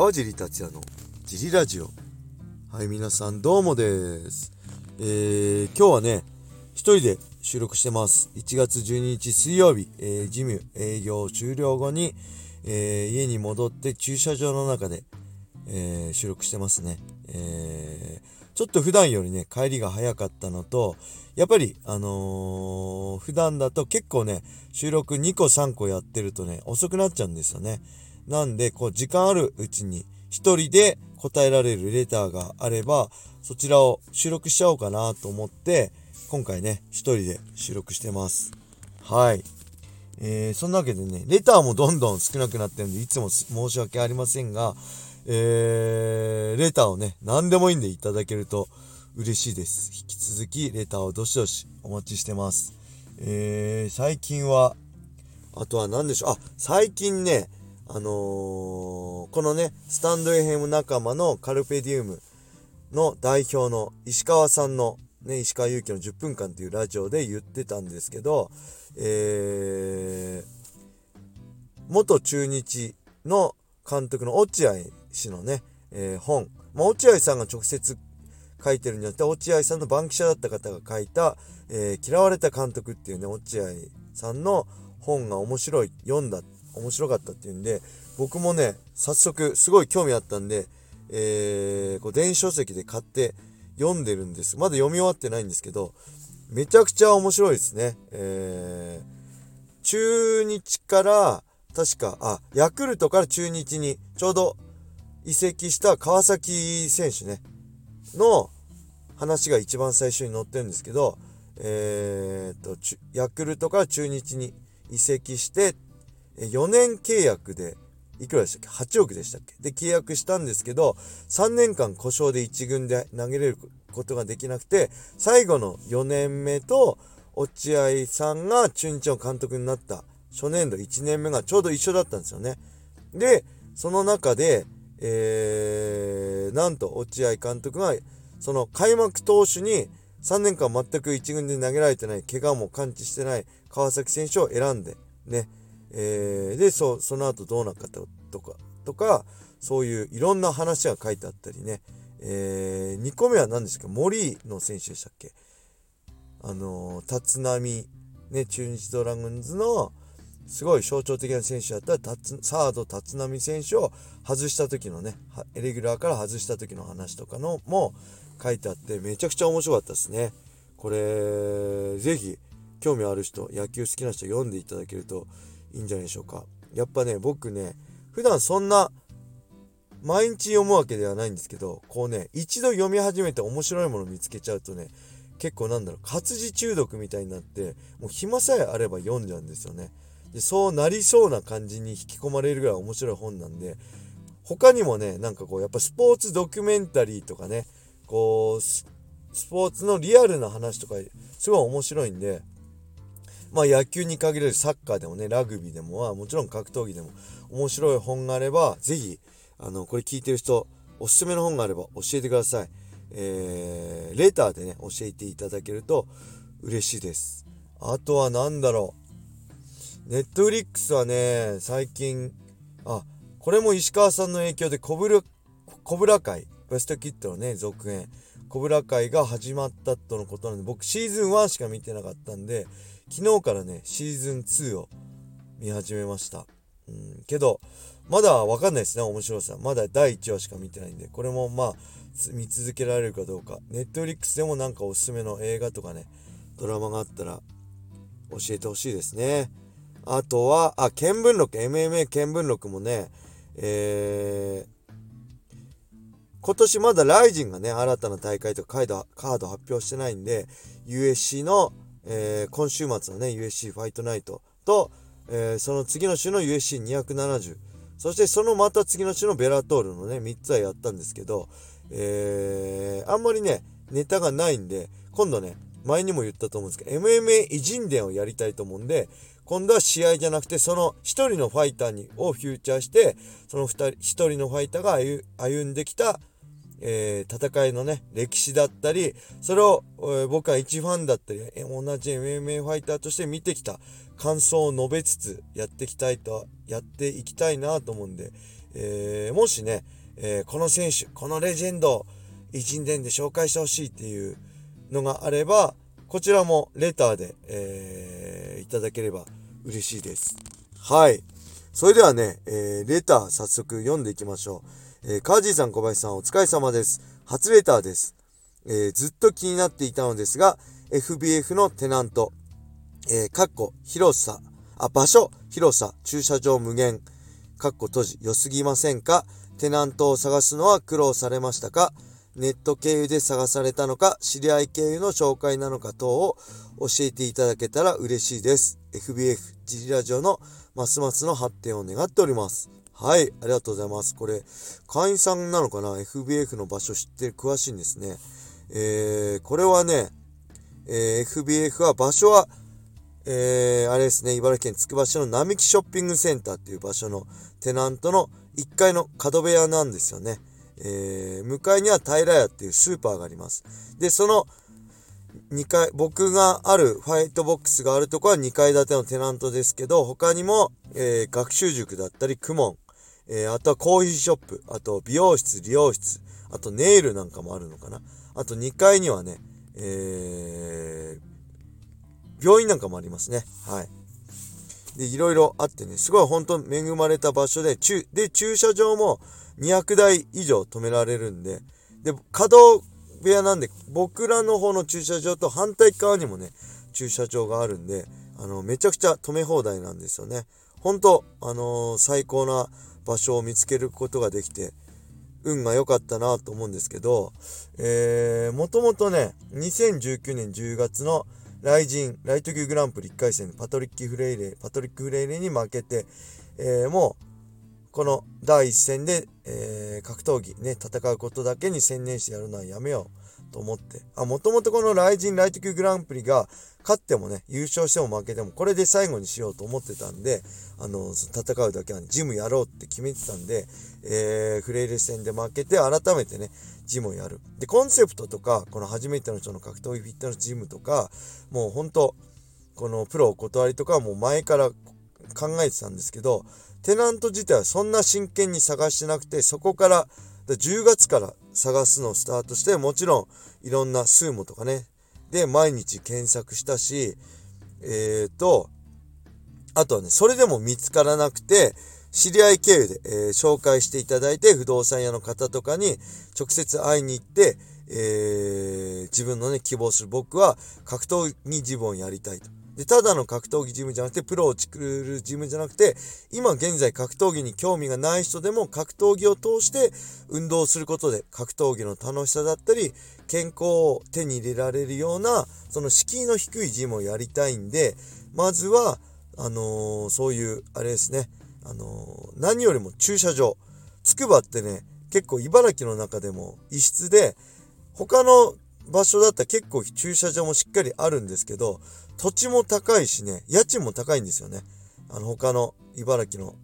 川尻達也のジリラジオ。はい皆さんどうもです。えー、今日はね一人で収録してます。1月12日水曜日、えー、事務営業終了後に、えー、家に戻って駐車場の中で、えー、収録してますね。えー、ちょっと普段よりね帰りが早かったのとやっぱりあのー、普段だと結構ね収録2個3個やってるとね遅くなっちゃうんですよね。なんで、こう、時間あるうちに、一人で答えられるレターがあれば、そちらを収録しちゃおうかなと思って、今回ね、一人で収録してます。はい。えー、そんなわけでね、レターもどんどん少なくなってるんで、いつも申し訳ありませんが、えー、レターをね、何でもいいんでいただけると嬉しいです。引き続き、レターをどしどしお待ちしてます。えー、最近は、あとは何でしょう？あ、最近ね、あのー、このね、スタンドエヘム仲間のカルペディウムの代表の石川さんの、ね、石川祐希の10分間っていうラジオで言ってたんですけど、えー、元中日の監督の落合氏のね、えー、本、まあ、落合さんが直接書いてるんじゃなくて、落合さんの番記者だった方が書いた、えー、嫌われた監督っていうね、落合さんの本が面白い、読んだって面白かったっていうんで、僕もね、早速すごい興味あったんで、えー、こう電子書籍で買って読んでるんです。まだ読み終わってないんですけど、めちゃくちゃ面白いですね。えー、中日から、確か、あ、ヤクルトから中日にちょうど移籍した川崎選手ね、の話が一番最初に載ってるんですけど、えー、と、ヤクルトから中日に移籍してっ4年契約で、いくらでしたっけ ?8 億でしたっけ？で、契約したんですけど、3年間故障で1軍で投げれることができなくて、最後の4年目と、落合さんが中日の監督になった初年度1年目がちょうど一緒だったんですよね。で、その中で、えー、なんと落合監督が、その開幕投手に3年間全く1軍で投げられてない、怪我も感知してない川崎選手を選んで、ね、えー、でそその後どうなったとかとかそういういろんな話が書いてあったりね、えー、2個目は何ですか森の選手でしたっけ？あのー、立浪ね中日ドラゴンズのすごい象徴的な選手だったらサード立浪選手を外した時のねレギュラーから外した時の話とかのも書いてあってめちゃくちゃ面白かったですね。これぜひ興味ある人野球好きな人読んでいただけるといいんじゃないでしょうか。やっぱね、僕ね、普段そんな毎日読むわけではないんですけど、こうね、一度読み始めて面白いもの見つけちゃうとね、結構なんだろう、活字中毒みたいになって、もう暇さえあれば読んじゃうんですよね。で、そうなりそうな感じに引き込まれるぐらい面白い本なんで、他にもね、なんかこう、やっぱスポーツドキュメンタリーとかね、こう、スポーツのリアルな話とか、すごい面白いんで、まあ野球に限らずサッカーでもね、ラグビーでもは、もちろん格闘技でも面白い本があれば、ぜひ、あの、これ聞いてる人、おすすめの本があれば教えてください。えー、レターでね、教えていただけると嬉しいです。あとは何だろう。ネットフリックスはね、最近、あ、これも石川さんの影響でコブラ、コブラ会、ベストキットのね、続編、コブラ会が始まったとのことなんで、僕シーズン1しか見てなかったんで、昨日からね、シーズン2を見始めました。うん、けど、まだわかんないですね、面白さ。まだ第1話しか見てないんで、これもまあ、見続けられるかどうか。ネットフリックスでもなんかおすすめの映画とかね、ドラマがあったら教えてほしいですね。あとは、あ、見聞録、MMA 見聞録もね、えー、今年まだライジンがね、新たな大会とかカードカード発表してないんで、USC のえー、今週末のね、USC ファイトナイトと、えー、その次の週の USC270、そしてそのまた次の週のベラトールのね、3つはやったんですけど、えー、あんまりね、ネタがないんで、今度ね、前にも言ったと思うんですけど、MMA 偉人伝をやりたいと思うんで、今度は試合じゃなくて、その1人のファイターにをフューチャーして、その2人、1人のファイターが歩んできたえー、戦いのね、歴史だったり、それを、えー、僕は一ファンだったり、同じ MMA ファイターとして見てきた感想を述べつつやっていきたいと、やっていきたいなと思うんで、え、もしね、え、この選手、このレジェンドを、一年で紹介してほしいっていうのがあれば、こちらもレターで、え、いただければ嬉しいです。はい。それではね、え、レター早速読んでいきましょう。えー、カージーさん、小林さん、お疲れ様です。初レターです。えー、ずっと気になっていたのですが、FBF のテナント、えー、かっこ広さ、あ、場所、広さ、駐車場無限、かっこ閉じ、良すぎませんか？テナントを探すのは苦労されましたか？ネット経由で探されたのか、知り合い経由の紹介なのか等を教えていただけたら嬉しいです。FBF ジリラジオのますますの発展を願っております。はい、ありがとうございます。これ、会員さんなのかな ?FBF の場所知ってる、詳しいんですね。えー、これはね、えー、FBF は場所は、えー、あれですね、茨城県つくば市の並木ショッピングセンターっていう場所のテナントの1階の角部屋なんですよね。えー、向かいには平屋っていうスーパーがあります。で、その2階、僕があるファイトボックスがあるとこは2階建てのテナントですけど、他にも、えー、学習塾だったり、クモン、えー、あとはコーヒーショップ、あと美容室、理容室、あとネイルなんかもあるのかな。あと2階にはね、えー、病院なんかもありますね。はい。で、いろいろあってね、すごい本当恵まれた場所で、駐、で、駐車場も200台以上止められるんで、で、稼働部屋なんで、僕らの方の駐車場と反対側にもね、駐車場があるんで、あの、めちゃくちゃ止め放題なんですよね。本当あのー、最高な場所を見つけることができて、運が良かったなと思うんですけど、えー、もともとね、2019年10月のライジン、ライト級グランプリ1回戦、パトリック・フレイレ、パトリック・フレイレに負けて、えー、もう、この第一戦で、えー、格闘技ね、戦うことだけに専念してやるのはやめよう。と思って。あ、もともとこのライジンライト級グランプリが勝ってもね、優勝しても負けてもこれで最後にしようと思ってたんで、あの、戦うだけは、ね、ジムやろうって決めてたんで、えー、フレイレ戦で負けて改めてね、ジムをやる。で、コンセプトとか、この初めての人の格闘技フィットネスジムとか、もうほんと、このプロお断りとかはもう前から考えてたんですけど、テナント自体はそんな真剣に探してなくて、そこから、で10月から探すのをスタートして、もちろんいろんなスーモとかね、で、毎日検索したし、えっ、ー、と、あとはね、それでも見つからなくて、知り合い経由で、えー、紹介していただいて、不動産屋の方とかに直接会いに行って、えー、自分のね、希望する僕は格闘技自分をやりたいと。で、ただの格闘技ジムじゃなくて、プロを作るジムじゃなくて、今現在格闘技に興味がない人でも格闘技を通して運動することで格闘技の楽しさだったり、健康を手に入れられるような、その敷居の低いジムをやりたいんで、まずは、あのー、そういう、あれですね、あのー、何よりも駐車場。つくばってね、結構茨城の中でも異質で、他の場所だったら結構駐車場もしっかりあるんですけど、土地も高いしね、家賃も高いんですよね。あの、他の茨城の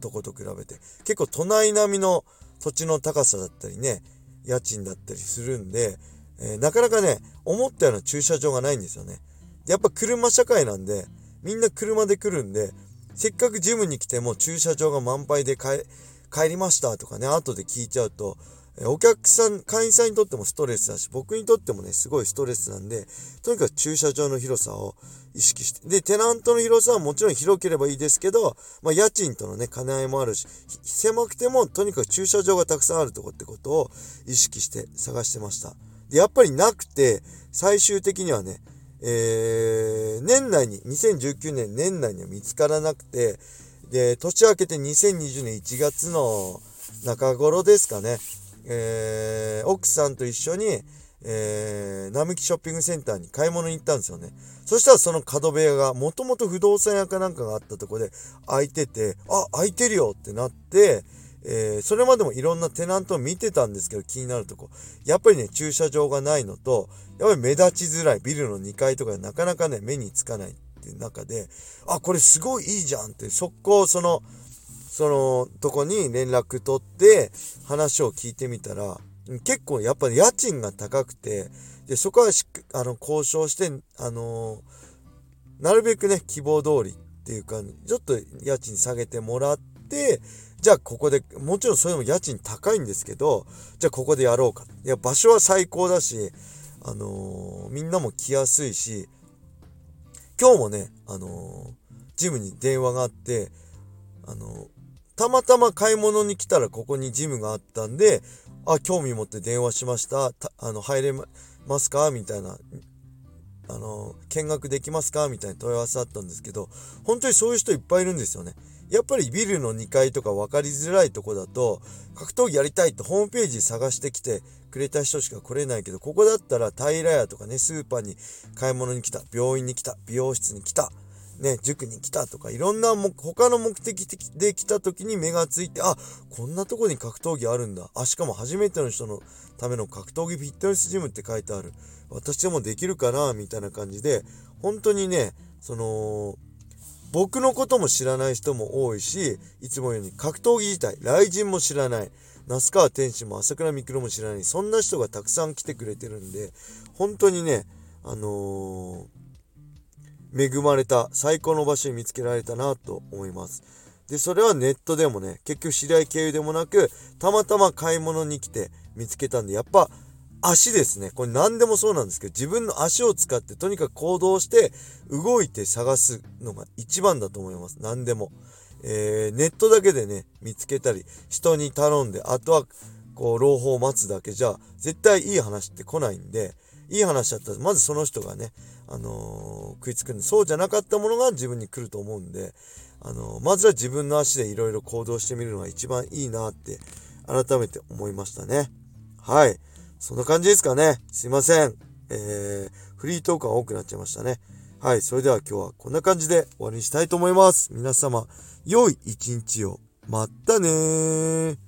とこと比べて。結構都内並みの土地の高さだったりね、家賃だったりするんで、えー、なかなかね、思ったような駐車場がないんですよね。やっぱ車社会なんで、みんな車で来るんで、せっかくジムに来ても駐車場が満杯で帰りましたとかね、後で聞いちゃうと、お客さん、会員さんにとってもストレスだし、僕にとってもね、すごいストレスなんで、とにかく駐車場の広さを意識して。で、テナントの広さはもちろん広ければいいですけど、まあ、家賃とのね、兼ね合いもあるし、狭くてもとにかく駐車場がたくさんあるとこってことを意識して探してました。で、やっぱりなくて、最終的にはね、えー、年内に、2019年年内には見つからなくて、で、年明けて2020年1月の中頃ですかね、えー、奥さんと一緒に、えー、並木ショッピングセンターに買い物に行ったんですよね。そしたらその角部屋が、もともと不動産屋かなんかがあったとこで空いてて、あ、空いてるよってなって、えー、それまでもいろんなテナントを見てたんですけど気になるとこ。やっぱりね、駐車場がないのと、やっぱり目立ちづらいビルの2階とかでなかなかね、目につかないっていう中で、あ、これすごいいいじゃんって、速攻その、そのとこに連絡取って話を聞いてみたら、結構やっぱり家賃が高くて、で、そこはあの、交渉して、あの、なるべくね、希望通りっていうか、ちょっと家賃下げてもらって、じゃあここで、もちろんそれも家賃高いんですけど、じゃあここでやろうか。いや、場所は最高だし、あの、みんなも来やすいし、今日もね、あの、ジムに電話があって、あの、たまたま買い物に来たらここにジムがあったんで、あ、興味持って電話しました。あの、入れますか？みたいな、あの、見学できますか？みたいな問い合わせあったんですけど、本当にそういう人いっぱいいるんですよね。やっぱりビルの2階とか分かりづらいとこだと、格闘技やりたいってホームページ探してきてくれた人しか来れないけど、ここだったら平屋とかね、スーパーに買い物に来た、病院に来た、美容室に来た、ね、塾に来たとか、いろんなも、他の目的で来た時に目がついて、あ、こんなとこに格闘技あるんだ。あ、しかも初めての人のための格闘技フィットネスジムって書いてある。私でもできるかなみたいな感じで、本当にね、その、僕のことも知らない人も多いし、いつもように格闘技自体、雷神も知らない。那須川天心も朝倉未来も知らない。そんな人がたくさん来てくれてるんで、本当にね、あのー恵まれた最高の場所に見つけられたなと思います。で、それはネットでもね、結局知り合い経由でもなく、たまたま買い物に来て見つけたんで、やっぱ足ですね。これ何でもそうなんですけど、自分の足を使ってとにかく行動して動いて探すのが一番だと思います。何でも。えー、ネットだけでね、見つけたり、人に頼んで、あとはこう、朗報を待つだけじゃ、絶対いい話って来ないんで、いい話だったら、まずその人がね、あのー、食いつくんで、そうじゃなかったものが自分に来ると思うんで、あのー、まずは自分の足でいろいろ行動してみるのが一番いいなって、改めて思いましたね。はい。そんな感じですかね。すいません。えー、フリートークが多くなっちゃいましたね。はい。それでは今日はこんな感じで終わりにしたいと思います。皆様、良い一日を。まったねー。